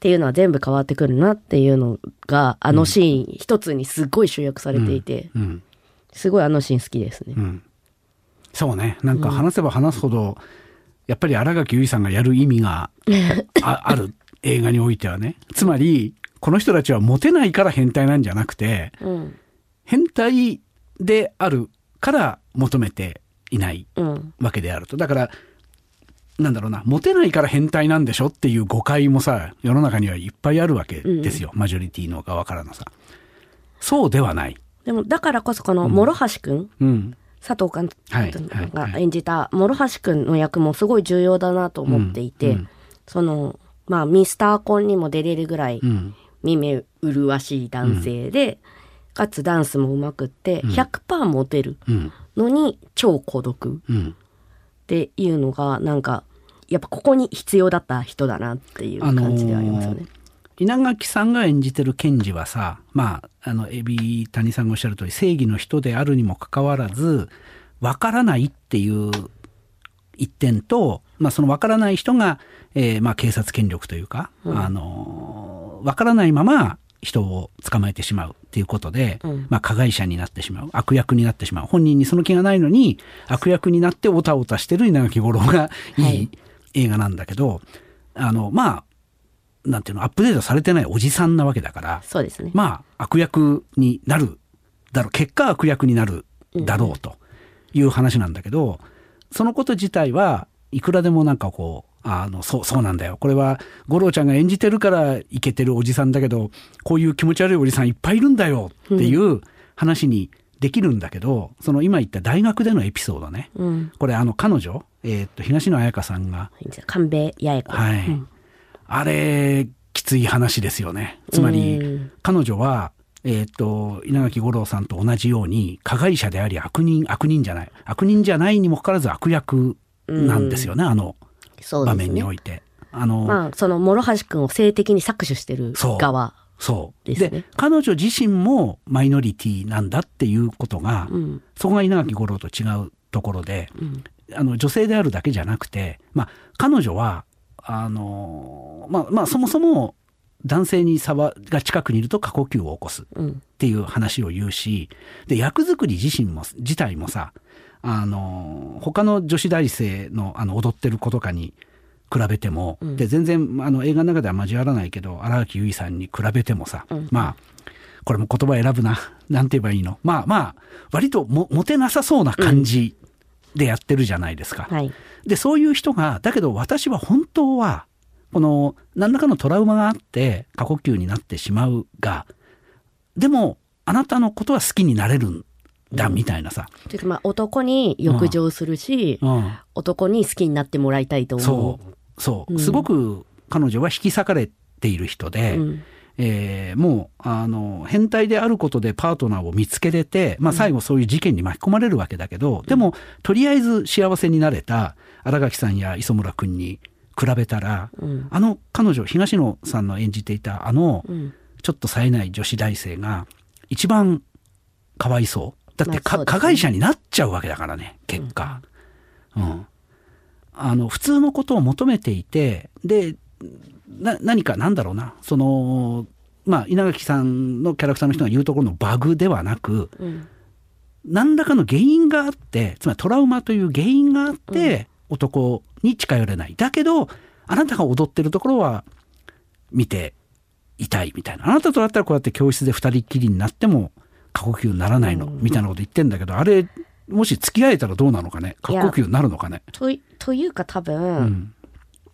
ていうのは全部変わってくるなっていうのがあのシーン一つにすごい集約されていて、すごいあのシーン好きですね。うん、そうね。なんか話せば話すほど、やっぱり新垣結衣さんがやる意味が [laughs] ある映画においてはね。つまりこの人たちはモテないから変態なんじゃなくて、うん、変態であるから求めていないわけであると。だからなんだろうな。モテないから変態なんでしょっていう誤解もさ世の中にはいっぱいあるわけですよ、うん、マジョリティの側からのさ。そうではない。でもだからこそこの諸橋君、うん、佐藤監督が演じた諸橋君の役もすごい重要だなと思っていて、うん、そのまあミスターコンにも出れるぐらい耳麗しい男性で、かつダンスもうまくって100%モテるのに超孤独っていうのがなんかやっぱここに必要だった人だなっていう感じではありますよね。あのー稲垣さんが演じてる検事はさまああのエビ谷さんがおっしゃる通り正義の人であるにもかかわらずわからないっていう一点と、まあ、そのわからない人が、えー、まあ警察権力というか、うん、あのわからないまま人を捕まえてしまうっていうことで、うん、まあ、加害者になってしまう悪役になってしまう。本人にその気がないのに悪役になっておたおたしてる稲垣吾郎がいい映画なんだけど、はい、あのまあなんていうのアップデートされてないおじさんなわけだからそうですねまあ悪役になるだろう結果悪役になるだろうという話なんだけど、うん、そのこと自体はいくらでもなんかこうあの、そう、そうなんだよ。これは、五郎ちゃんが演じてるからイケてるおじさんだけど、こういう気持ち悪いおじさんいっぱいいるんだよっていう話にできるんだけど、うん、その今言った大学でのエピソードね。うん、これあの彼女、えー、っと、東野彩香さんが。神戸八重子。はい。うん、あれ、きつい話ですよね。つまり、彼女は、えっ、と、稲垣吾郎さんと同じように、加害者であり悪人、悪人じゃない。悪人じゃないにもかかわらず悪役なんですよね、あの場面において。あのまあその諸橋君を性的に搾取してる側そう。ですね。で彼女自身もマイノリティなんだっていうことが、うん、そこが稲垣吾郎と違うところで、うん、あの女性であるだけじゃなくて、まあ、彼女はあのまあまあそもそも男性に差が近くにいると過呼吸を起こすっていう話を言うし、で役作り自身も自体もさあの他の女子大生のあの踊ってる子とかに比べても、うん、で全然あの映画の中では交わらないけど荒木結衣さんに比べてもさ、うん、まあこれも言葉選ぶな。なんて言えばいいの？まあまあ、割とも、モテなさそうな感じでやってるじゃないですか。はい。で、そういう人が、だけど私は本当は、この、何らかのトラウマがあって、過呼吸になってしまうが、でも、あなたのことは好きになれるんだ、みたいなさ。というかまあ男に欲情するし、うん。男に好きになってもらいたいと思そう。そう。うんすごく彼女は引き裂かれている人で、うんえーもう、あの、変態であることでパートナーを見つけれて、まあ最後そういう事件に巻き込まれるわけだけど、でも、とりあえず幸せになれた新垣さんや磯村くんに比べたら、うんあの彼女、東野さんの演じていたあの、うんちょっと冴えない女子大生が、一番かわいそう。だってね加害者になっちゃうわけだからね、結果。うん。あの、普通のことを求めていて、で、な、何かなんだろうな、その、まあ、稲垣さんのキャラクターの人が言うところのバグではなく、うん何らかの原因があって、つまりトラウマという原因があって、男に近寄れない。だけど、あなたが踊ってるところは見ていたいみたいな。あなたとだったらこうやって教室で二人っきりになっても過呼吸にならないの、みたいなこと言ってんだけど、あれ、もし付き合えたらどうなのかね過呼吸になるのかねといというか多分、うん。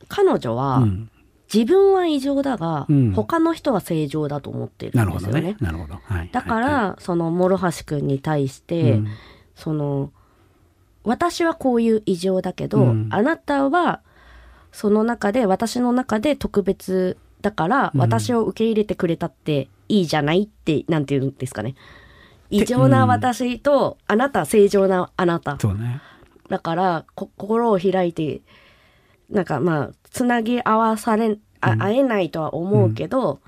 彼女は、うん。自分は異常だが、うん他の人は正常だと思ってるなんですよね。ね。なるほど。はい。だから、はいはその諸橋くんに対しいて、うんその私はこういう異常だけど、うんあなたはその中で私の中で特別だから、うん私を受け入れてくれたっていいじゃないってなんて言うんですかね異常な私と、あなた正常なあなたそうね。だからこ心を開いてなんかまあつなぎ合わされあ、会えないとは思うけど、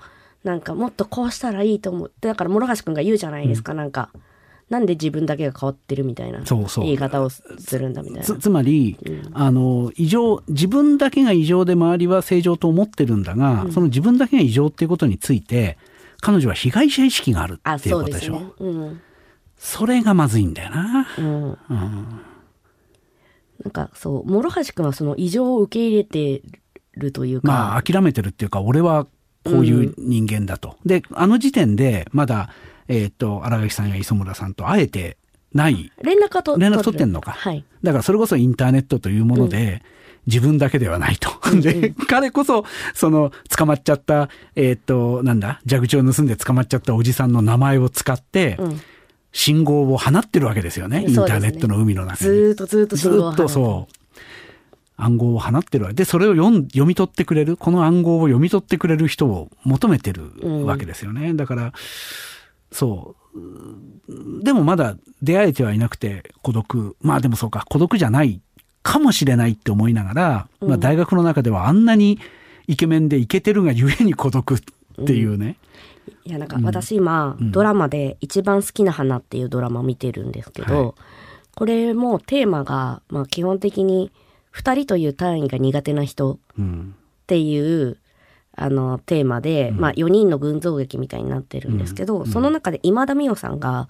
なんかもっとこうしたらいいと思うだから諸橋くんが言うじゃないですか、なんかなんで自分だけが変わってるみたいなそうそう。言い方をするんだみたいな。つつまり、あの異常自分だけが異常で周りは正常と思ってるんだが、その自分だけが異常っていうことについて彼女は被害者意識があるあっていうそうことでしょ。ですね。うん。それがまずいんだよな、うん。うんなんかそう諸橋くんはその異常を受け入れてるというか、まあ諦めてるっていうか俺はこういう人間だと、であの時点でまだえっ、と荒垣さんや磯村さんと会えてない。連絡はと連絡取ってんのか。はい。だからそれこそインターネットというもので、自分だけではないと。で、彼こそ、その、捕まっちゃった、えーっと、なんだ、蛇口を盗んで捕まっちゃったおじさんの名前を使って、うん信号を放ってるわけですよね。インターネットの海の中に。ずーっとずーっとず信号をーっとそう。暗号を放ってるわけで、それを読ん読み取ってくれる、この暗号を読み取ってくれる人を求めてるわけですよね。だから、そう。でもまだ出会えてはいなくて孤独。まあでもそうか、孤独じゃないかもしれないって思いながら、まあ大学の中ではあんなにイケメンでイケてるがゆえに孤独っていうね。いやなんか私今、ドラマで「一番好きな花」っていうドラマを見てるんですけど、はい。これもテーマが、まあ、基本的に2人という単位が苦手な人うん。っていうあのテーマで、まあ、4人の群像劇みたいになってるんですけど、その中で今田美桜さんが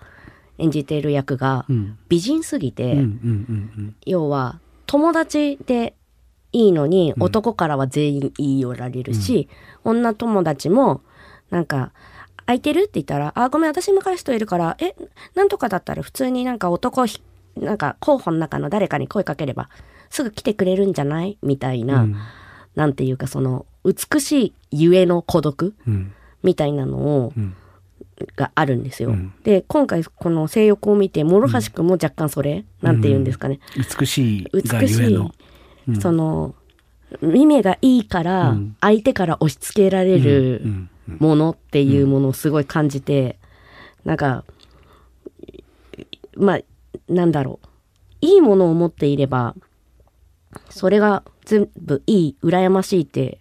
演じている役がうん。美人すぎて、うんうんうん要は友達でいいのに男からは全員言い寄られるし、女友達もなんか「空いてる?」って言ったら「あごめん私今から人いるからえなんとかだったら普通になんか男ひなんか候補の中の誰かに声かければすぐ来てくれるんじゃない?」みたいな、うん。なんていうかその美しいゆえの孤独？うん。みたいなのを、うん。があるんですよ。うん。で今回この性欲を見て諸橋くんも若干それ、なんて言うんですかね？美しいが美しいゆえの。その耳がいいからうん。相手から押し付けられうるん。うんものっていうものをすごい感じて、なんかまあなんだろう。いいものを持っていればそれが全部いい羨ましいって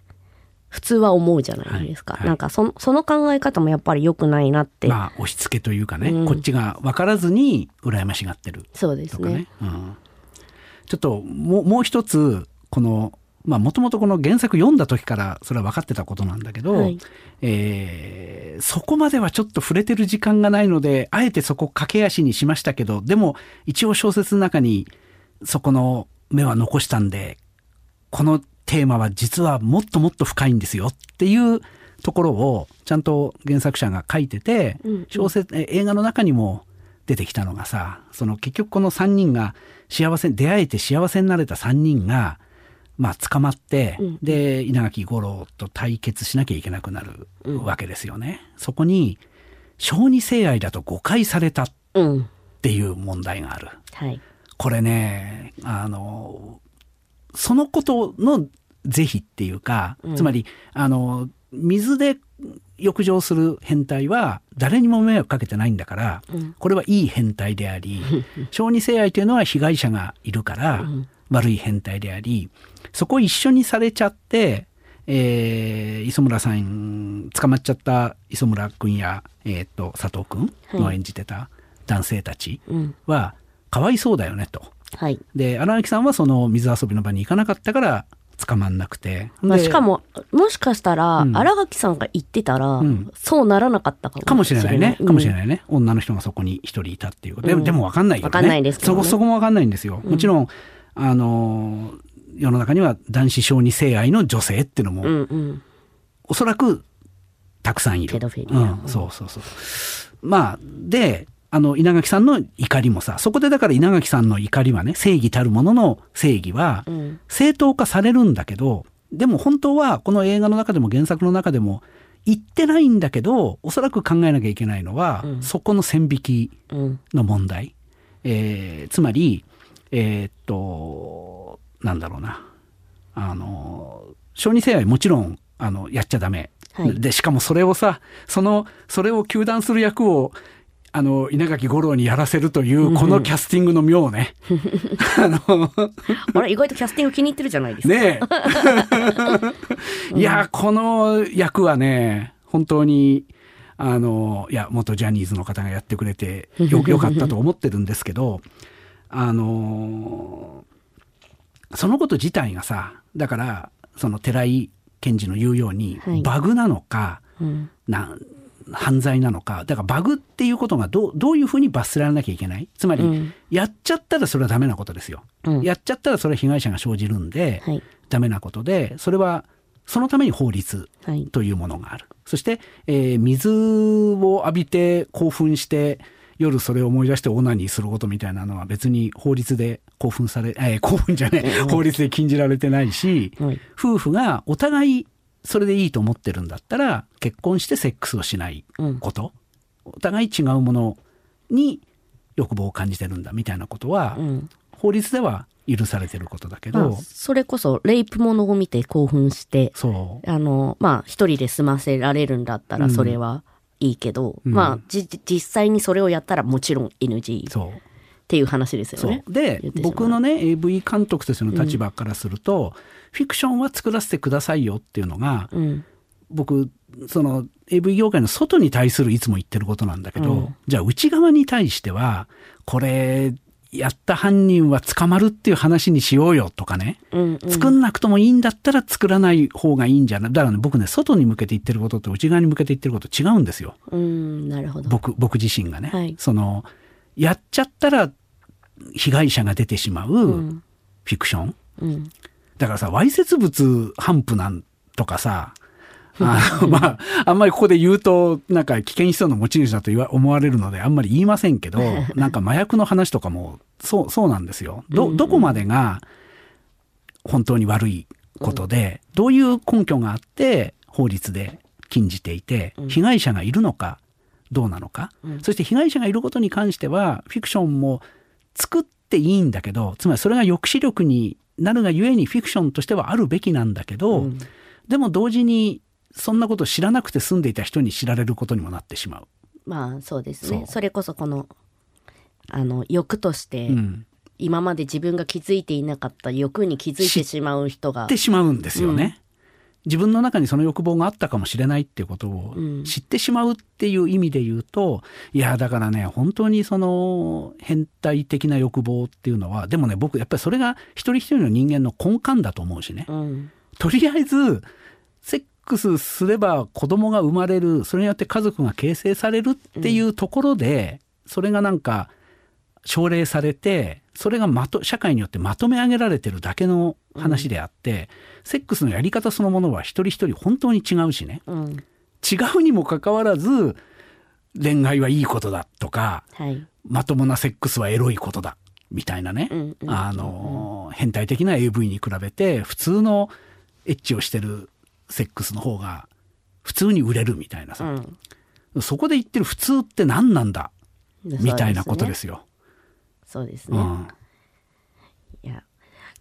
普通は思うじゃないですか、はいはい。なんかそその考え方もやっぱり良くないなって、まあ押し付けというかね、うん。こっちが分からずに羨ましがってるそうですね。うん、ちょっともうもう一つこのまあもともとこの原作読んだ時からそれは分かってたことなんだけど、はい。えーそこまではちょっと触れてる時間がないのであえてそこ駆け足にしましたけどでも一応小説の中にそこの目は残したんでこのテーマは実はもっともっと深いんですよっていうところをちゃんと原作者が書いてて、小説映画の中にも出てきたのがさその結局この3人が幸せ出会えて幸せになれた3人がまあ捕まって、うん、で稲垣吾郎と対決しなきゃいけなくなるわけですよね。そこに小児性愛だと誤解されたっていう問題がある。はい、これねあのそのことの是非っていうか、つまりあの水で浴場する変態は誰にも迷惑かけてないんだから、うん、これはいい変態であり [laughs] 小児性愛というのは被害者がいるから悪い変態でありそこ一緒にされちゃって、えー、磯村さん捕まっちゃった磯村君や、えー、と佐藤君の演じてた男性たちはかわいそうだよねと。はい、で荒木さんはその水遊びの場に行かなかったから捕まんなくて。まあ、しかも、もしかしたら、新垣さんが言ってたら、うん、そうならなかったかもしれないね。かもしれないね。女の人がそこに一人いたっていうこと。でも、でも分かんないけどね。分かんないですね、そこ、そこも分かんないんですよ。もちろん、あの、世の中には男子小児性愛の女性っていうのも、うんうん、おそらくたくさんいる。うん、そうそうそう。まあ、で、あの、稲垣さんの怒りもさ、そこでだから稲垣さんの怒りはね、正義たるものの正義は、正当化されるんだけど、でも本当はこの映画の中でも原作の中でも言ってないんだけど、おそらく考えなきゃいけないのは、うん、そこの線引きの問題。うん、えー、つまり、えー、っと、なんだろうな。あの、小児性愛もちろん、あの、やっちゃダメ。はい、で、しかもそれをさ、その、それを糾弾する役をあの、稲垣吾郎にやらせるという、このキャスティングの妙ね。[laughs] あの、あれ、意外とキャスティング気に入ってるじゃないですか。ね [laughs] いや、この役はね、本当に、あの、いや、元ジャニーズの方がやってくれてよ、よかったと思ってるんですけど、あの、そのこと自体がさ、だから、その寺井賢治の言うように、はい、バグなのか、うん、な犯罪なのかだからバグっていうことがどどういうふうに罰せられなきゃいけない？つまり、うん、やっちゃったらそれはダメなことですよ、うん、やっちゃったらそれは被害者が生じるんで、はい、ダメなことでそれはそのために法律というものがある、はい、そして、えー、水を浴びて興奮して夜それを思い出してオナニーすることみたいなのは別に法律で興奮され、[laughs] えー、興奮じゃねえ、法律で禁じられてないし、はい、夫婦がお互いそれでいいと思ってるんだったら結婚してセックスをしないこと、うん、お互い違うものに欲望を感じてるんだみたいなことは、うん、法律では許されてることだけど、まあ、それこそレイプものを見て興奮してそう。あのまあ一人で済ませられるんだったらそれはいいけど、うん、まあじ実際にそれをやったらもちろん NG そうっていう話ですよね。で僕のね AV 監督としての立場からすると、フィクションは作らせてくださいよっていうのが、うん、僕その AV 業界の外に対するいつも言ってることなんだけど、うん、じゃあ内側に対してはこれやった犯人は捕まるっていう話にしようよとかね、うんうん、作んなくともいいんだったら作らない方がいいんじゃない。だからね僕ね外に向けて言ってることと内側に向けて言ってること違うんですよ。うん。なるほど。僕僕自身がね、はい、そのやっちゃったら被害者が出てしまうフィクション、うん、だからさ、わいせつ物反布なんとかさ、[laughs] あまあ、あんまりここで言うと、なんか危険思想の持ち主だと思われるので、あんまり言いませんけど、[laughs] なんか麻薬の話とかも、そう、そうなんですよ。ど、どこまでが本当に悪いことで、どういう根拠があって法律で禁じていて、被害者がいるのか、どうなのか、そして被害者がいることに関しては、フィクションも作っていいんだけど、つまりそれが抑止力になるがゆえにフィクションとしてはあるべきなんだけど、うん、でも同時にそんなことを知らなくて住んでいた人に知られることにもなってしまう。まあそうですねそれこそこのあの欲として、うん、今まで自分が気づいていなかった欲に気づいてしまう人が。知ってしまうんですよね。自分の中にその欲望があったかもしれないっていうことを知ってしまうっていう意味で言うと、うん、いやだからね本当にその変態的な欲望っていうのはでもね僕やっぱりそれが一人一人の人間の根幹だと思うしね、うん、とりあえずセックスすれば子供が生まれるそれによって家族が形成されるっていうところで、うん、それがなんか奨励されてそれがまと社会によってまとめ上げられてるだけの話であって、セックスのやり方そのものは一人一人本当に違うしね、うん、違うにもかかわらず恋愛はいいことだとか、はい。まともなセックスはエロいことだみたいなね、うんうんうんあの変態的な AV に比べて普通のエッチをしてるセックスの方が普通に売れるみたいなさ、うん。そこで言ってる普通って何なんだみたいなことですよ。よ。そうですね。うん。いや。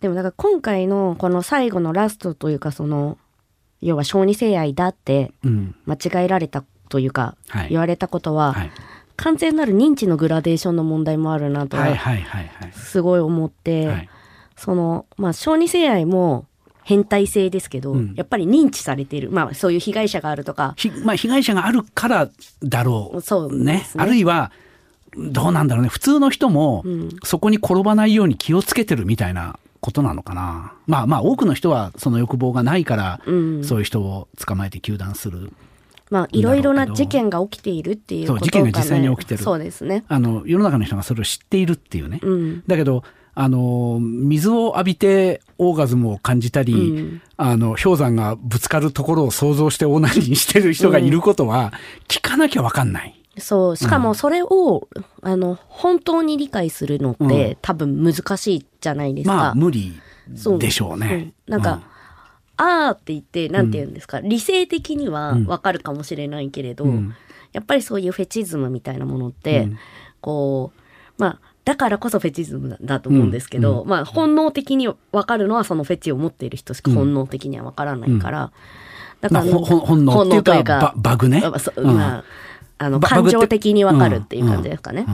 でもなんか今回のこの最後のラストというかその、要は小児性愛だってうん。間違えられたというか、はい。言われたことは、はい。完全なる認知のグラデーションの問題もあるなとははいはいはいはい。すごい思って、はい。そのまあ小児性愛も変態性ですけど、うん。やっぱり認知されている。まあそういう被害者があるとか。ひまあ、被害者があるからだろう。そうね。あるいはどうなんだろうね。普通の人もうん。そこに転ばないように気をつけてるみたいなことなのかな。まあまあ多くの人はその欲望がないから、うん。そういう人を捕まえて糾弾する。まあいろいろな事件が起きているっていうことが、ね、そう事件が実際に起きてる。そうですね。あの世の中の人がそれを知っているっていうね、うん。だけどあの水を浴びてオーガズムを感じたり、うん。あの氷山がぶつかるところを想像してオナニーしてる人がいることは聞かなきゃわかんない。そうしかもそれを、あの本当に理解するのって、多分難しいじゃないですか、まあ無理そう。でしょうね。うん。なんか、あーって言って、なんて言うんですか、理性的にはうん。わかるかもしれないけれど、うん。やっぱりそういうフェチズムみたいなものって、うん。こう、まあ、だからこそフェチズムだと思うんですけど、まあ、本能的にわかるのはそのフェチを持っている人しか本能的にはわからないから、だまあ、ほほ本能っていうかババグね。まあ、あの、バ感情的にわかるっていう感じですかね。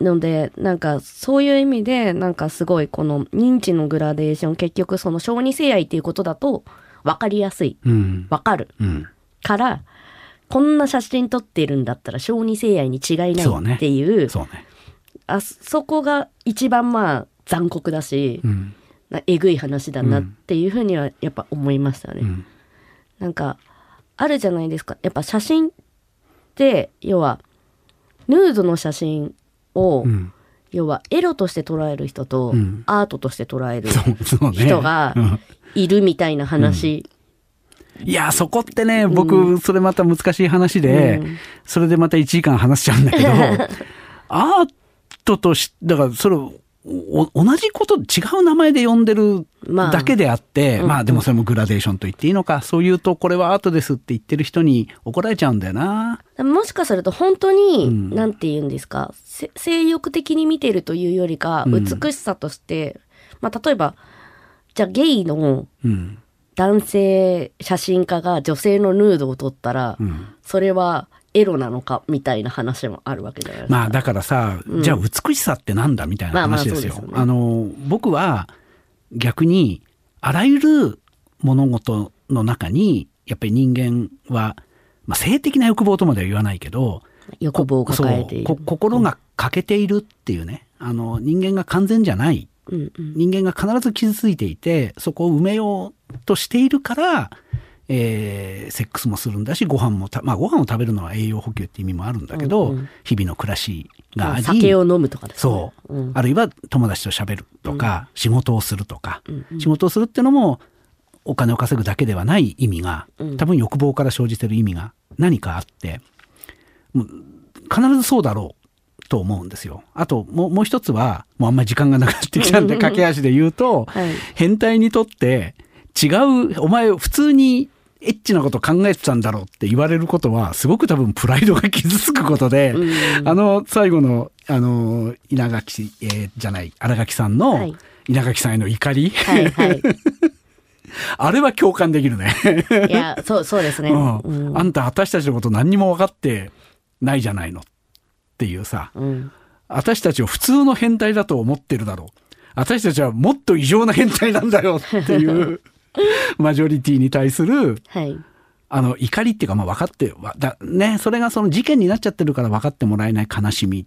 ので、なんか、そういう意味で、なんかすごい、この認知のグラデーション、結局その小児性愛っていうことだと、わかりやすい。うんわかる。うんから、こんな写真撮ってるんだったら小児性愛に違いないっていう、そうね。あそこが一番まあ残酷だし、うんなえぐい話だなっていうふうにはやっぱ思いましたね。うんなんか、あるじゃないですか。やっぱ写真って、要は、ヌードの写真を、うん。要はエロとして捉える人と、うん。アートとして捉える。人がうん。いるみたいな話。いや、そこってね、僕、それまた難しい話で、うん。それでまた1時間話しちゃうんだけど、[laughs] アートとし、だからそれ同じこと、違う名前で呼んでるまあだけであって、うんまあでもそれもグラデーションと言っていいのか、そう言うとこれはアートですって言ってる人に怒られちゃうんだよな。もしかすると本当に、うんなんて言うんですか、せ性欲的に見てるというよりか、うん美しさとして、まあ例えば、じゃあゲイのうん。男性写真家が女性のヌードを撮ったら、うん。それはエロなのかみたいな話もあるわけじゃないですか。まあだからさ、じゃあ美しさってなんだみたいなまあまあ話ですよ。そうですよねあの、僕は逆にあらゆる物事の中に、やっぱり人間は、まあ、性的な欲望とまでは言わないけど、欲望を抱えている。心が欠けているっていうね、あの人間が完全じゃないうんうん人間が必ず傷ついていてそこを埋めようとしているから、えーセックスもするんだしご飯もた、まあ、ご飯を食べるのは栄養補給って意味もあるんだけど、うんうん。日々の暮らしがあり酒を飲むとかね。そう、うん。あるいは友達と喋るとか、仕事をするとか、うんうん。仕事をするってのもお金を稼ぐだけではない意味がうん。多分欲望から生じてる意味が何かあって必ずそうだろうと思うんですよ。あともうもう一つはもうあんまり時間がなくなってきたんで駆け足で言うと、はい。変態にとって違うお前普通にエッチなこと考えてたんだろうって言われることはすごく多分プライドが傷つくことで、うんあの最後のあの稲垣、えーじゃない新垣さんの、はい稲垣さんへの怒り、はいはい。[laughs] あれは共感できるね。いや、そう、そうですね。うんうんあんた私たちのこと何にも分かってないじゃないのっていうさ、うん私たちを普通の変態だと思ってるだろう。私たちはもっと異常な変態なんだよっていう [laughs] マジョリティに対するはい。あの怒りっていうかまあ分かってわだねそれがその事件になっちゃってるから分かってもらえない悲しみっ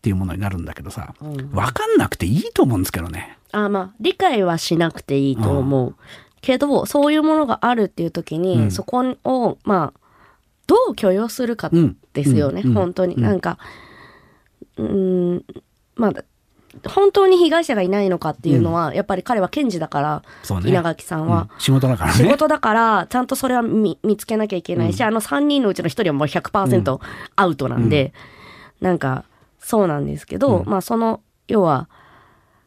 ていうものになるんだけどさ、うん分かんなくていいと思うんですけどね。あまあ、理解はしなくていいと思う。けど、そういうものがあるっていう時に、うんそこを、まあ、どう許容するかうんですよね、うん本当に。うんなんか、うーん、まあ、本当に被害者がいないのかっていうのは、うん、やっぱり彼は検事だから、ね、稲垣さんは、うん、仕事だからね。仕事だからちゃんとそれは見見つけなきゃいけないし、うん、あの3人のうちの1人はもう100%アウトなんで、うん、なんかそうなんですけど、まあその要は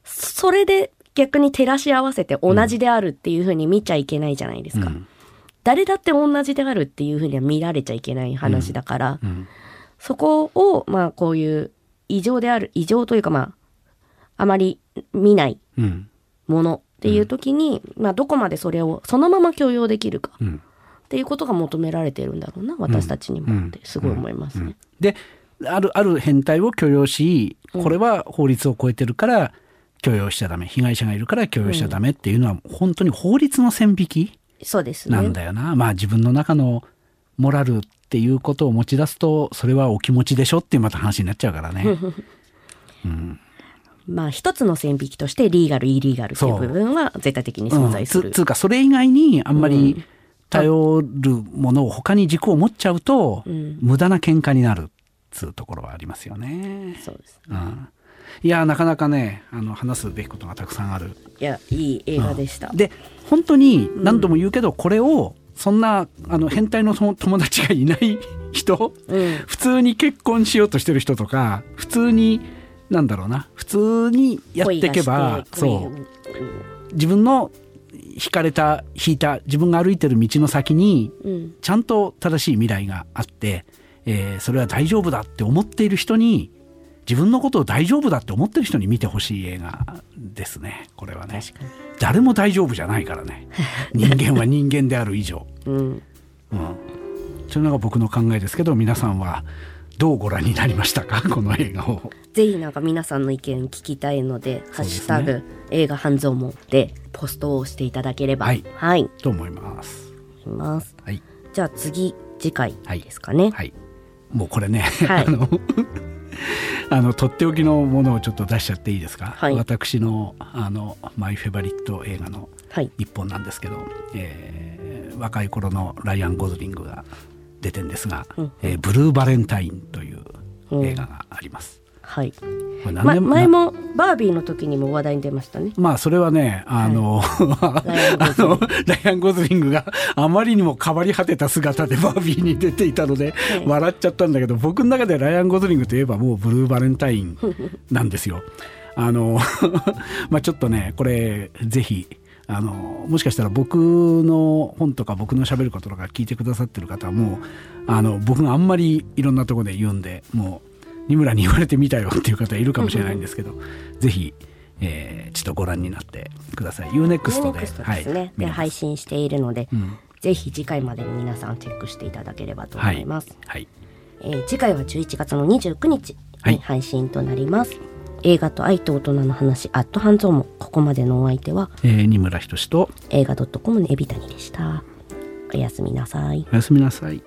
それで逆に照らし合わせて同じであるっていうふうに見ちゃいけないじゃないですか。誰だって同じであるっていうふうには見られちゃいけない話だから、そこをまあこういう異常である異常というかまああまり見ないものっていう時に、まあ、どこまでそれをそのまま許容できるかっていうことが求められてるんだろうな私たちにもってすごい思いますね。であるある変態を許容しこれは法律を超えてるから許容しちゃダメ。被害者がいるから許容しちゃダメっていうのは本当に法律の線引きなんだよな。まあ自分の中のモラルっていうことを持ち出すとそれはお気持ちでしょっていうまた話になっちゃうからね。[laughs] うんまあ一つの線引きとしてリーガル、イリーガルっていう部分は絶対的に存在する。うん、つうかそれ以外にあんまり頼るものを他に軸を持っちゃうと、うん、無駄な喧嘩になるっつうところはありますよね。そうです、ね、うん、いやなかなかねあの話すべきことがたくさんある。いやいい映画でした。うん、で本当に何度も言うけど、これをそんなあの変態の友達がいない人、普通に結婚しようとしてる人とか普通になんだろうな。普通にやっていけばそう。自分の引かれた引いた自分が歩いてる道の先にちゃんと正しい未来があって、えー、それは大丈夫だって思っている人に自分のことを大丈夫だって思ってる人に見てほしい映画ですね。これはね。誰も大丈夫じゃないからね。[laughs] 人間は人間である以上、うん、うん、それのが僕の考えですけど皆さんはどうご覧になりましたか？[laughs] この映画を。ぜひなんか皆さんの意見聞きたいので「ハッシュタグ映画半蔵門」でポストをしていただければ。はい、はい、と思います。います、はい、じゃあ次次回ですかね、はい、はい、もうこれね、はい、[laughs] あの [laughs] あのとっておきのものをちょっと出しちゃっていいですか、はい、私のあのマイフェバリット映画の一本なんですけど、はい、えー、若い頃のライアン・ゴズリングが出てんですが、うん、えー、ブルーバレンタインという映画があります。はい。ま、前もバービーの時にも話題に出ましたね。まあそれはね、あの、はい、ライアン・ゴズリングがあまりにも変わり果てた姿でバービーに出ていたので、[laughs] はい、笑っちゃったんだけど、僕の中でライアン・ゴズリングといえばもうブルーバレンタインなんですよ。あの [laughs] まあちょっとね、これぜひあのもしかしたら僕の本とか僕のしゃべることとか聞いてくださってる方はもうあの僕があんまりいろんなとこで言うんでもう二村に言われてみたよっていう方いるかもしれないんですけどぜひ、えー、ちょっとご覧になってください。UNEXT でで、はい、で配信しているので、うん、ぜひ次回までに皆さんチェックしていただければと思います、はい、はい、えー、次回は11月の29日に配信となります、はい映画と愛と大人の話アットハンズオもここまでのお相手は、えー、二村仁と映画 .com のエビタニでした。おやすみなさい。おやすみなさい。